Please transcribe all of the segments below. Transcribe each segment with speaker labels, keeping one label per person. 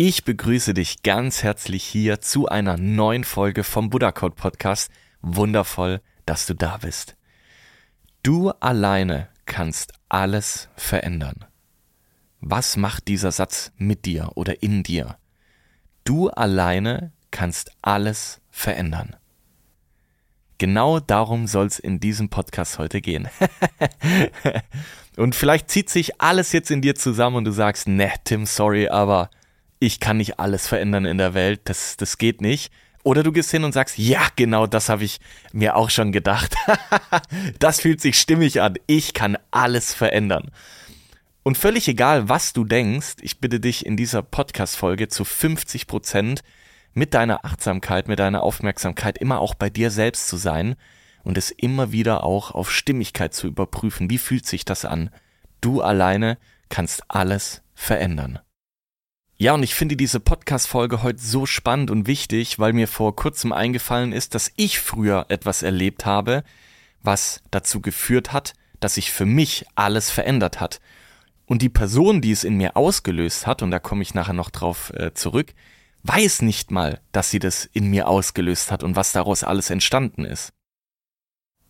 Speaker 1: Ich begrüße dich ganz herzlich hier zu einer neuen Folge vom Buddha Code Podcast. Wundervoll, dass du da bist. Du alleine kannst alles verändern. Was macht dieser Satz mit dir oder in dir? Du alleine kannst alles verändern. Genau darum soll es in diesem Podcast heute gehen. und vielleicht zieht sich alles jetzt in dir zusammen und du sagst, ne, Tim, sorry, aber ich kann nicht alles verändern in der Welt, das, das geht nicht. Oder du gehst hin und sagst, ja, genau das habe ich mir auch schon gedacht. das fühlt sich stimmig an. Ich kann alles verändern. Und völlig egal, was du denkst, ich bitte dich in dieser Podcast-Folge zu 50 Prozent mit deiner Achtsamkeit, mit deiner Aufmerksamkeit immer auch bei dir selbst zu sein und es immer wieder auch auf Stimmigkeit zu überprüfen. Wie fühlt sich das an? Du alleine kannst alles verändern. Ja, und ich finde diese Podcast-Folge heute so spannend und wichtig, weil mir vor kurzem eingefallen ist, dass ich früher etwas erlebt habe, was dazu geführt hat, dass sich für mich alles verändert hat. Und die Person, die es in mir ausgelöst hat, und da komme ich nachher noch drauf äh, zurück, weiß nicht mal, dass sie das in mir ausgelöst hat und was daraus alles entstanden ist.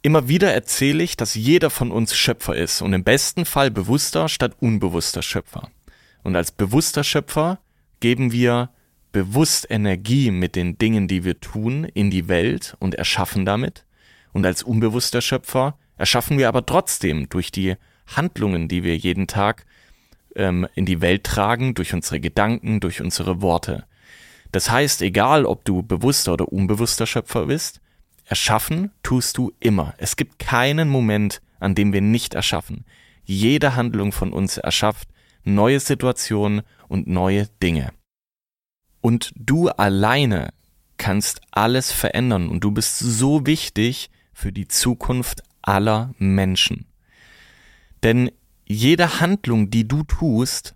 Speaker 1: Immer wieder erzähle ich, dass jeder von uns Schöpfer ist und im besten Fall bewusster statt unbewusster Schöpfer. Und als bewusster Schöpfer geben wir bewusst Energie mit den Dingen, die wir tun, in die Welt und erschaffen damit. Und als unbewusster Schöpfer erschaffen wir aber trotzdem durch die Handlungen, die wir jeden Tag ähm, in die Welt tragen, durch unsere Gedanken, durch unsere Worte. Das heißt, egal ob du bewusster oder unbewusster Schöpfer bist, erschaffen tust du immer. Es gibt keinen Moment, an dem wir nicht erschaffen. Jede Handlung von uns erschafft neue Situationen und neue Dinge. Und du alleine kannst alles verändern und du bist so wichtig für die Zukunft aller Menschen. Denn jede Handlung, die du tust,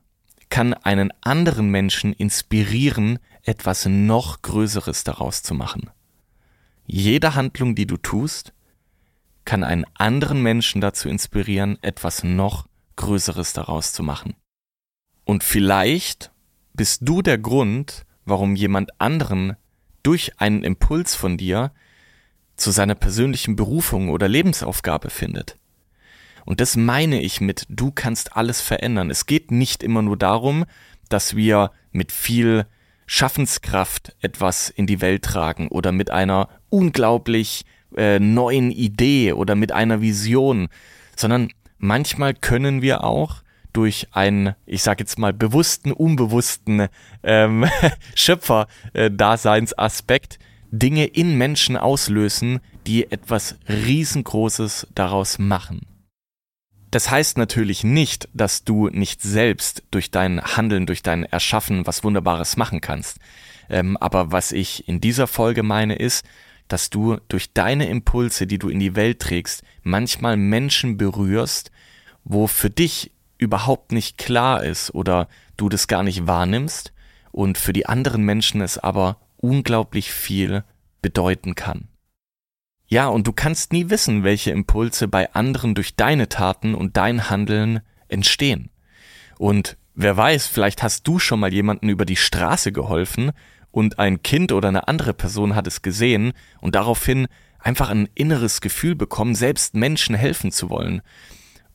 Speaker 1: kann einen anderen Menschen inspirieren, etwas noch Größeres daraus zu machen. Jede Handlung, die du tust, kann einen anderen Menschen dazu inspirieren, etwas noch Größeres daraus zu machen. Und vielleicht bist du der Grund, warum jemand anderen durch einen Impuls von dir zu seiner persönlichen Berufung oder Lebensaufgabe findet. Und das meine ich mit, du kannst alles verändern. Es geht nicht immer nur darum, dass wir mit viel Schaffenskraft etwas in die Welt tragen oder mit einer unglaublich äh, neuen Idee oder mit einer Vision, sondern manchmal können wir auch durch einen, ich sag jetzt mal, bewussten, unbewussten ähm, Schöpfer-Daseinsaspekt Dinge in Menschen auslösen, die etwas Riesengroßes daraus machen. Das heißt natürlich nicht, dass du nicht selbst durch dein Handeln, durch dein Erschaffen was Wunderbares machen kannst. Ähm, aber was ich in dieser Folge meine ist, dass du durch deine Impulse, die du in die Welt trägst, manchmal Menschen berührst, wo für dich überhaupt nicht klar ist oder du das gar nicht wahrnimmst und für die anderen Menschen es aber unglaublich viel bedeuten kann. Ja, und du kannst nie wissen, welche Impulse bei anderen durch deine Taten und dein Handeln entstehen. Und wer weiß, vielleicht hast du schon mal jemanden über die Straße geholfen und ein Kind oder eine andere Person hat es gesehen und daraufhin einfach ein inneres Gefühl bekommen, selbst Menschen helfen zu wollen.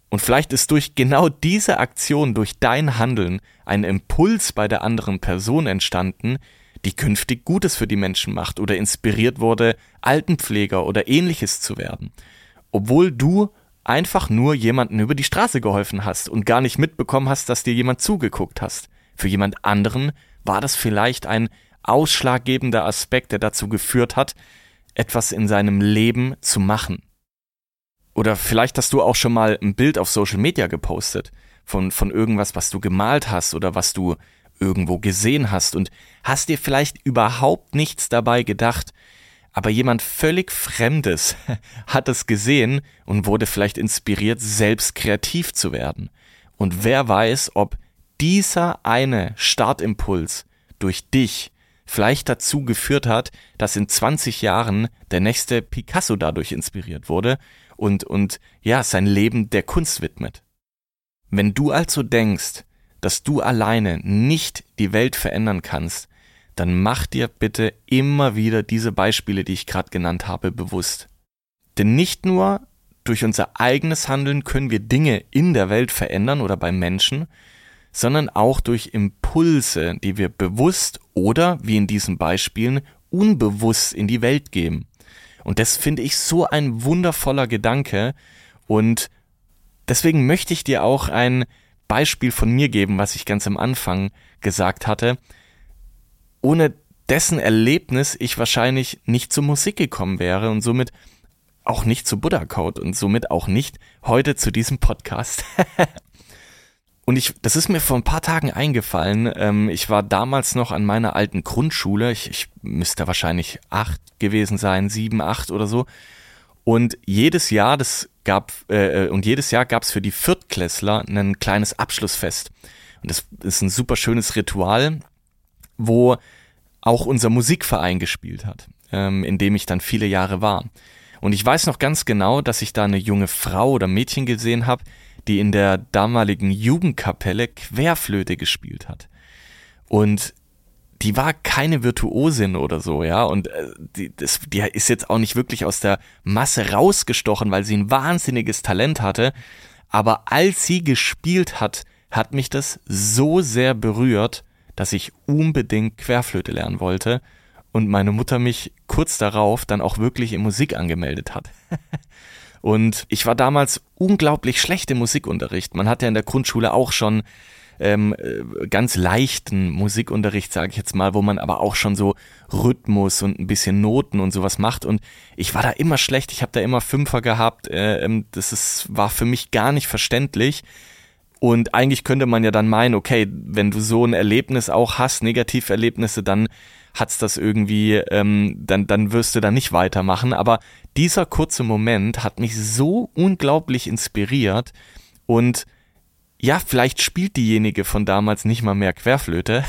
Speaker 1: Und vielleicht ist durch genau diese Aktion, durch dein Handeln, ein Impuls bei der anderen Person entstanden, die künftig Gutes für die Menschen macht oder inspiriert wurde, Altenpfleger oder ähnliches zu werden. Obwohl du einfach nur jemanden über die Straße geholfen hast und gar nicht mitbekommen hast, dass dir jemand zugeguckt hast. Für jemand anderen war das vielleicht ein ausschlaggebender Aspekt, der dazu geführt hat, etwas in seinem Leben zu machen. Oder vielleicht hast du auch schon mal ein Bild auf Social Media gepostet von, von irgendwas, was du gemalt hast oder was du irgendwo gesehen hast und hast dir vielleicht überhaupt nichts dabei gedacht, aber jemand völlig Fremdes hat es gesehen und wurde vielleicht inspiriert, selbst kreativ zu werden. Und wer weiß, ob dieser eine Startimpuls durch dich vielleicht dazu geführt hat, dass in 20 Jahren der nächste Picasso dadurch inspiriert wurde und, und ja, sein Leben der Kunst widmet. Wenn du also denkst, dass du alleine nicht die Welt verändern kannst, dann mach dir bitte immer wieder diese Beispiele, die ich gerade genannt habe, bewusst. Denn nicht nur durch unser eigenes Handeln können wir Dinge in der Welt verändern oder bei Menschen, sondern auch durch Impulse, die wir bewusst oder, wie in diesen Beispielen, unbewusst in die Welt geben. Und das finde ich so ein wundervoller Gedanke und deswegen möchte ich dir auch ein Beispiel von mir geben, was ich ganz am Anfang gesagt hatte, ohne dessen Erlebnis ich wahrscheinlich nicht zur Musik gekommen wäre und somit auch nicht zu Buddha Code und somit auch nicht heute zu diesem Podcast. und ich, das ist mir vor ein paar Tagen eingefallen. Ähm, ich war damals noch an meiner alten Grundschule. Ich, ich müsste wahrscheinlich acht gewesen sein, sieben, acht oder so. Und jedes Jahr, das gab, äh, äh und jedes Jahr gab es für die Viertklässler ein kleines Abschlussfest. Und das ist ein super schönes Ritual, wo auch unser Musikverein gespielt hat, ähm, in dem ich dann viele Jahre war. Und ich weiß noch ganz genau, dass ich da eine junge Frau oder Mädchen gesehen habe, die in der damaligen Jugendkapelle Querflöte gespielt hat. Und die war keine Virtuosin oder so, ja, und äh, die, das, die ist jetzt auch nicht wirklich aus der Masse rausgestochen, weil sie ein wahnsinniges Talent hatte. Aber als sie gespielt hat, hat mich das so sehr berührt, dass ich unbedingt Querflöte lernen wollte und meine Mutter mich kurz darauf dann auch wirklich in Musik angemeldet hat. und ich war damals unglaublich schlecht im Musikunterricht. Man hat ja in der Grundschule auch schon ähm, äh, ganz leichten Musikunterricht, sage ich jetzt mal, wo man aber auch schon so Rhythmus und ein bisschen Noten und sowas macht. Und ich war da immer schlecht. Ich habe da immer Fünfer gehabt. Äh, ähm, das ist, war für mich gar nicht verständlich. Und eigentlich könnte man ja dann meinen, okay, wenn du so ein Erlebnis auch hast, Negativerlebnisse, dann hat's das irgendwie, ähm, dann, dann wirst du da nicht weitermachen. Aber dieser kurze Moment hat mich so unglaublich inspiriert und ja, vielleicht spielt diejenige von damals nicht mal mehr Querflöte,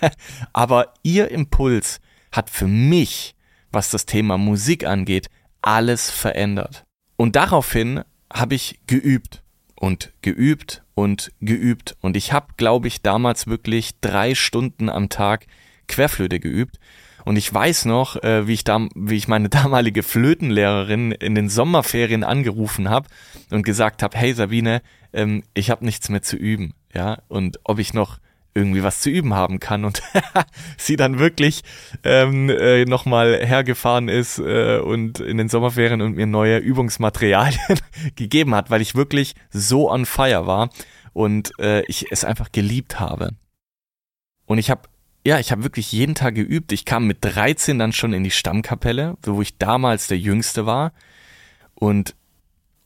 Speaker 1: aber ihr Impuls hat für mich, was das Thema Musik angeht, alles verändert. Und daraufhin habe ich geübt und geübt und geübt. Und ich habe, glaube ich, damals wirklich drei Stunden am Tag Querflöte geübt. Und ich weiß noch, äh, wie, ich da, wie ich meine damalige Flötenlehrerin in den Sommerferien angerufen habe und gesagt habe, hey Sabine, ähm, ich habe nichts mehr zu üben. Ja, und ob ich noch irgendwie was zu üben haben kann und sie dann wirklich ähm, äh, nochmal hergefahren ist äh, und in den Sommerferien und mir neue Übungsmaterialien gegeben hat, weil ich wirklich so on fire war und äh, ich es einfach geliebt habe. Und ich habe ja, ich habe wirklich jeden Tag geübt. Ich kam mit 13 dann schon in die Stammkapelle, wo ich damals der Jüngste war. Und,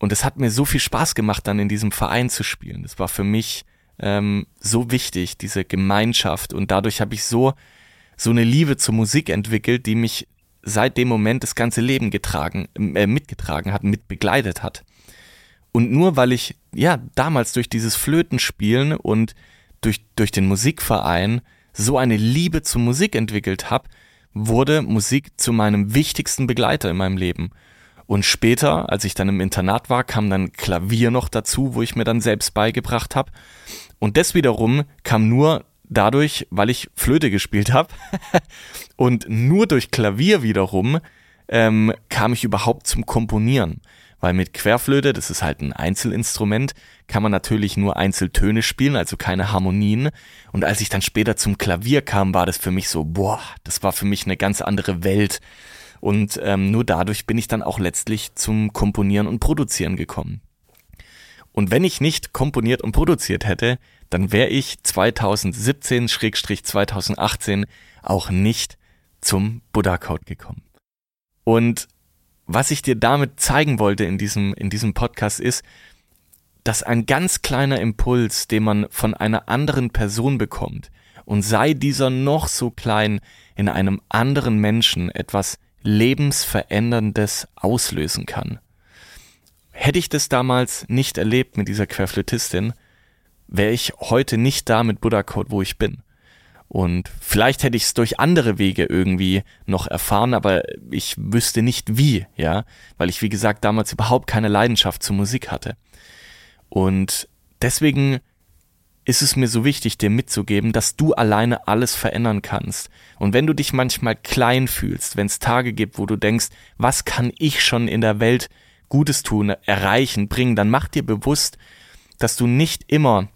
Speaker 1: und es hat mir so viel Spaß gemacht, dann in diesem Verein zu spielen. Das war für mich ähm, so wichtig, diese Gemeinschaft. Und dadurch habe ich so, so eine Liebe zur Musik entwickelt, die mich seit dem Moment das ganze Leben getragen, äh, mitgetragen hat, mit begleitet hat. Und nur weil ich, ja, damals durch dieses Flötenspielen und durch, durch den Musikverein so eine Liebe zur Musik entwickelt habe, wurde Musik zu meinem wichtigsten Begleiter in meinem Leben. Und später, als ich dann im Internat war, kam dann Klavier noch dazu, wo ich mir dann selbst beigebracht habe. Und das wiederum kam nur dadurch, weil ich Flöte gespielt habe. und nur durch Klavier wiederum ähm, kam ich überhaupt zum Komponieren. Weil mit Querflöte, das ist halt ein Einzelinstrument, kann man natürlich nur Einzeltöne spielen, also keine Harmonien. Und als ich dann später zum Klavier kam, war das für mich so, boah, das war für mich eine ganz andere Welt. Und ähm, nur dadurch bin ich dann auch letztlich zum Komponieren und Produzieren gekommen. Und wenn ich nicht komponiert und produziert hätte, dann wäre ich 2017-2018 auch nicht zum Buddha Code gekommen. Und was ich dir damit zeigen wollte in diesem, in diesem Podcast ist, dass ein ganz kleiner Impuls, den man von einer anderen Person bekommt, und sei dieser noch so klein, in einem anderen Menschen etwas lebensveränderndes auslösen kann. Hätte ich das damals nicht erlebt mit dieser Querflötistin, wäre ich heute nicht da mit Buddha Code, wo ich bin. Und vielleicht hätte ich es durch andere Wege irgendwie noch erfahren, aber ich wüsste nicht wie, ja, weil ich, wie gesagt, damals überhaupt keine Leidenschaft zur Musik hatte. Und deswegen ist es mir so wichtig, dir mitzugeben, dass du alleine alles verändern kannst. Und wenn du dich manchmal klein fühlst, wenn es Tage gibt, wo du denkst, was kann ich schon in der Welt Gutes tun, erreichen, bringen, dann mach dir bewusst, dass du nicht immer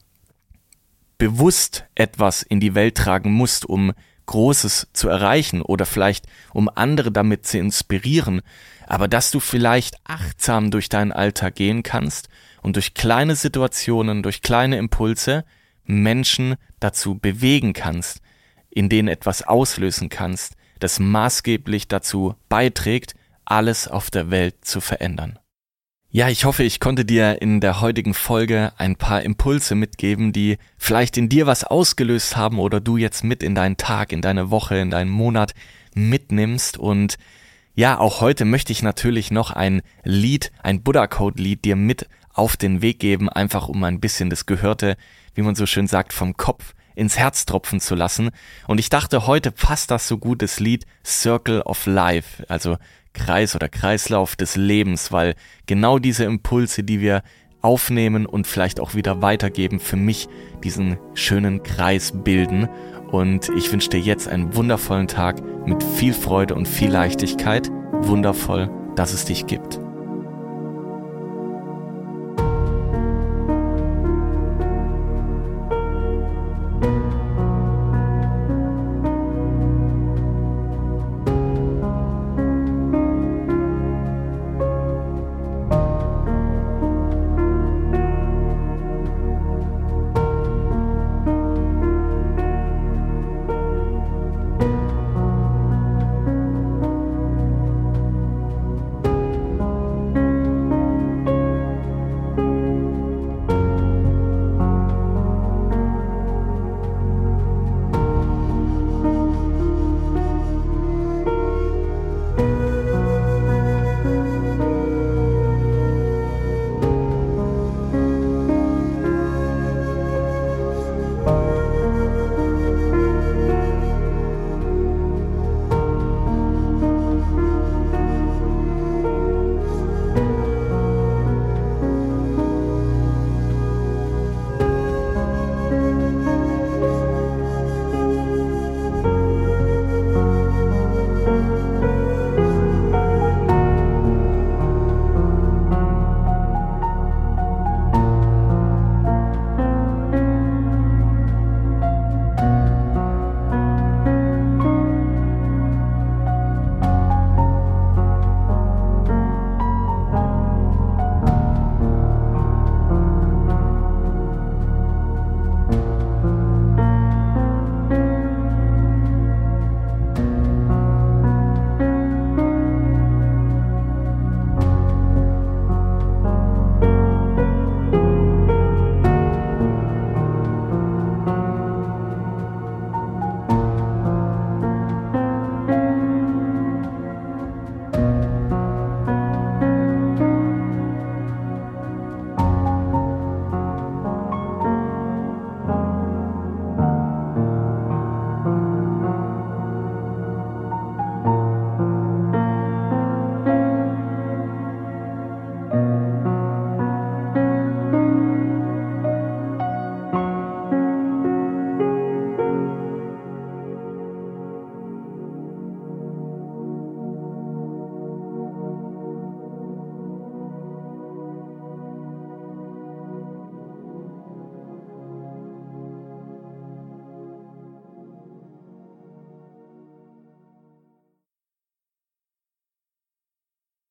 Speaker 1: bewusst etwas in die Welt tragen musst, um Großes zu erreichen oder vielleicht um andere damit zu inspirieren, aber dass du vielleicht achtsam durch deinen Alltag gehen kannst und durch kleine Situationen, durch kleine Impulse Menschen dazu bewegen kannst, in denen etwas auslösen kannst, das maßgeblich dazu beiträgt, alles auf der Welt zu verändern. Ja, ich hoffe, ich konnte dir in der heutigen Folge ein paar Impulse mitgeben, die vielleicht in dir was ausgelöst haben oder du jetzt mit in deinen Tag, in deine Woche, in deinen Monat mitnimmst. Und ja, auch heute möchte ich natürlich noch ein Lied, ein Buddha Code Lied dir mit auf den Weg geben, einfach um ein bisschen das Gehörte, wie man so schön sagt, vom Kopf ins Herz tropfen zu lassen. Und ich dachte, heute passt das so gut, das Lied Circle of Life, also Kreis oder Kreislauf des Lebens, weil genau diese Impulse, die wir aufnehmen und vielleicht auch wieder weitergeben, für mich diesen schönen Kreis bilden. Und ich wünsche dir jetzt einen wundervollen Tag mit viel Freude und viel Leichtigkeit. Wundervoll, dass es dich gibt.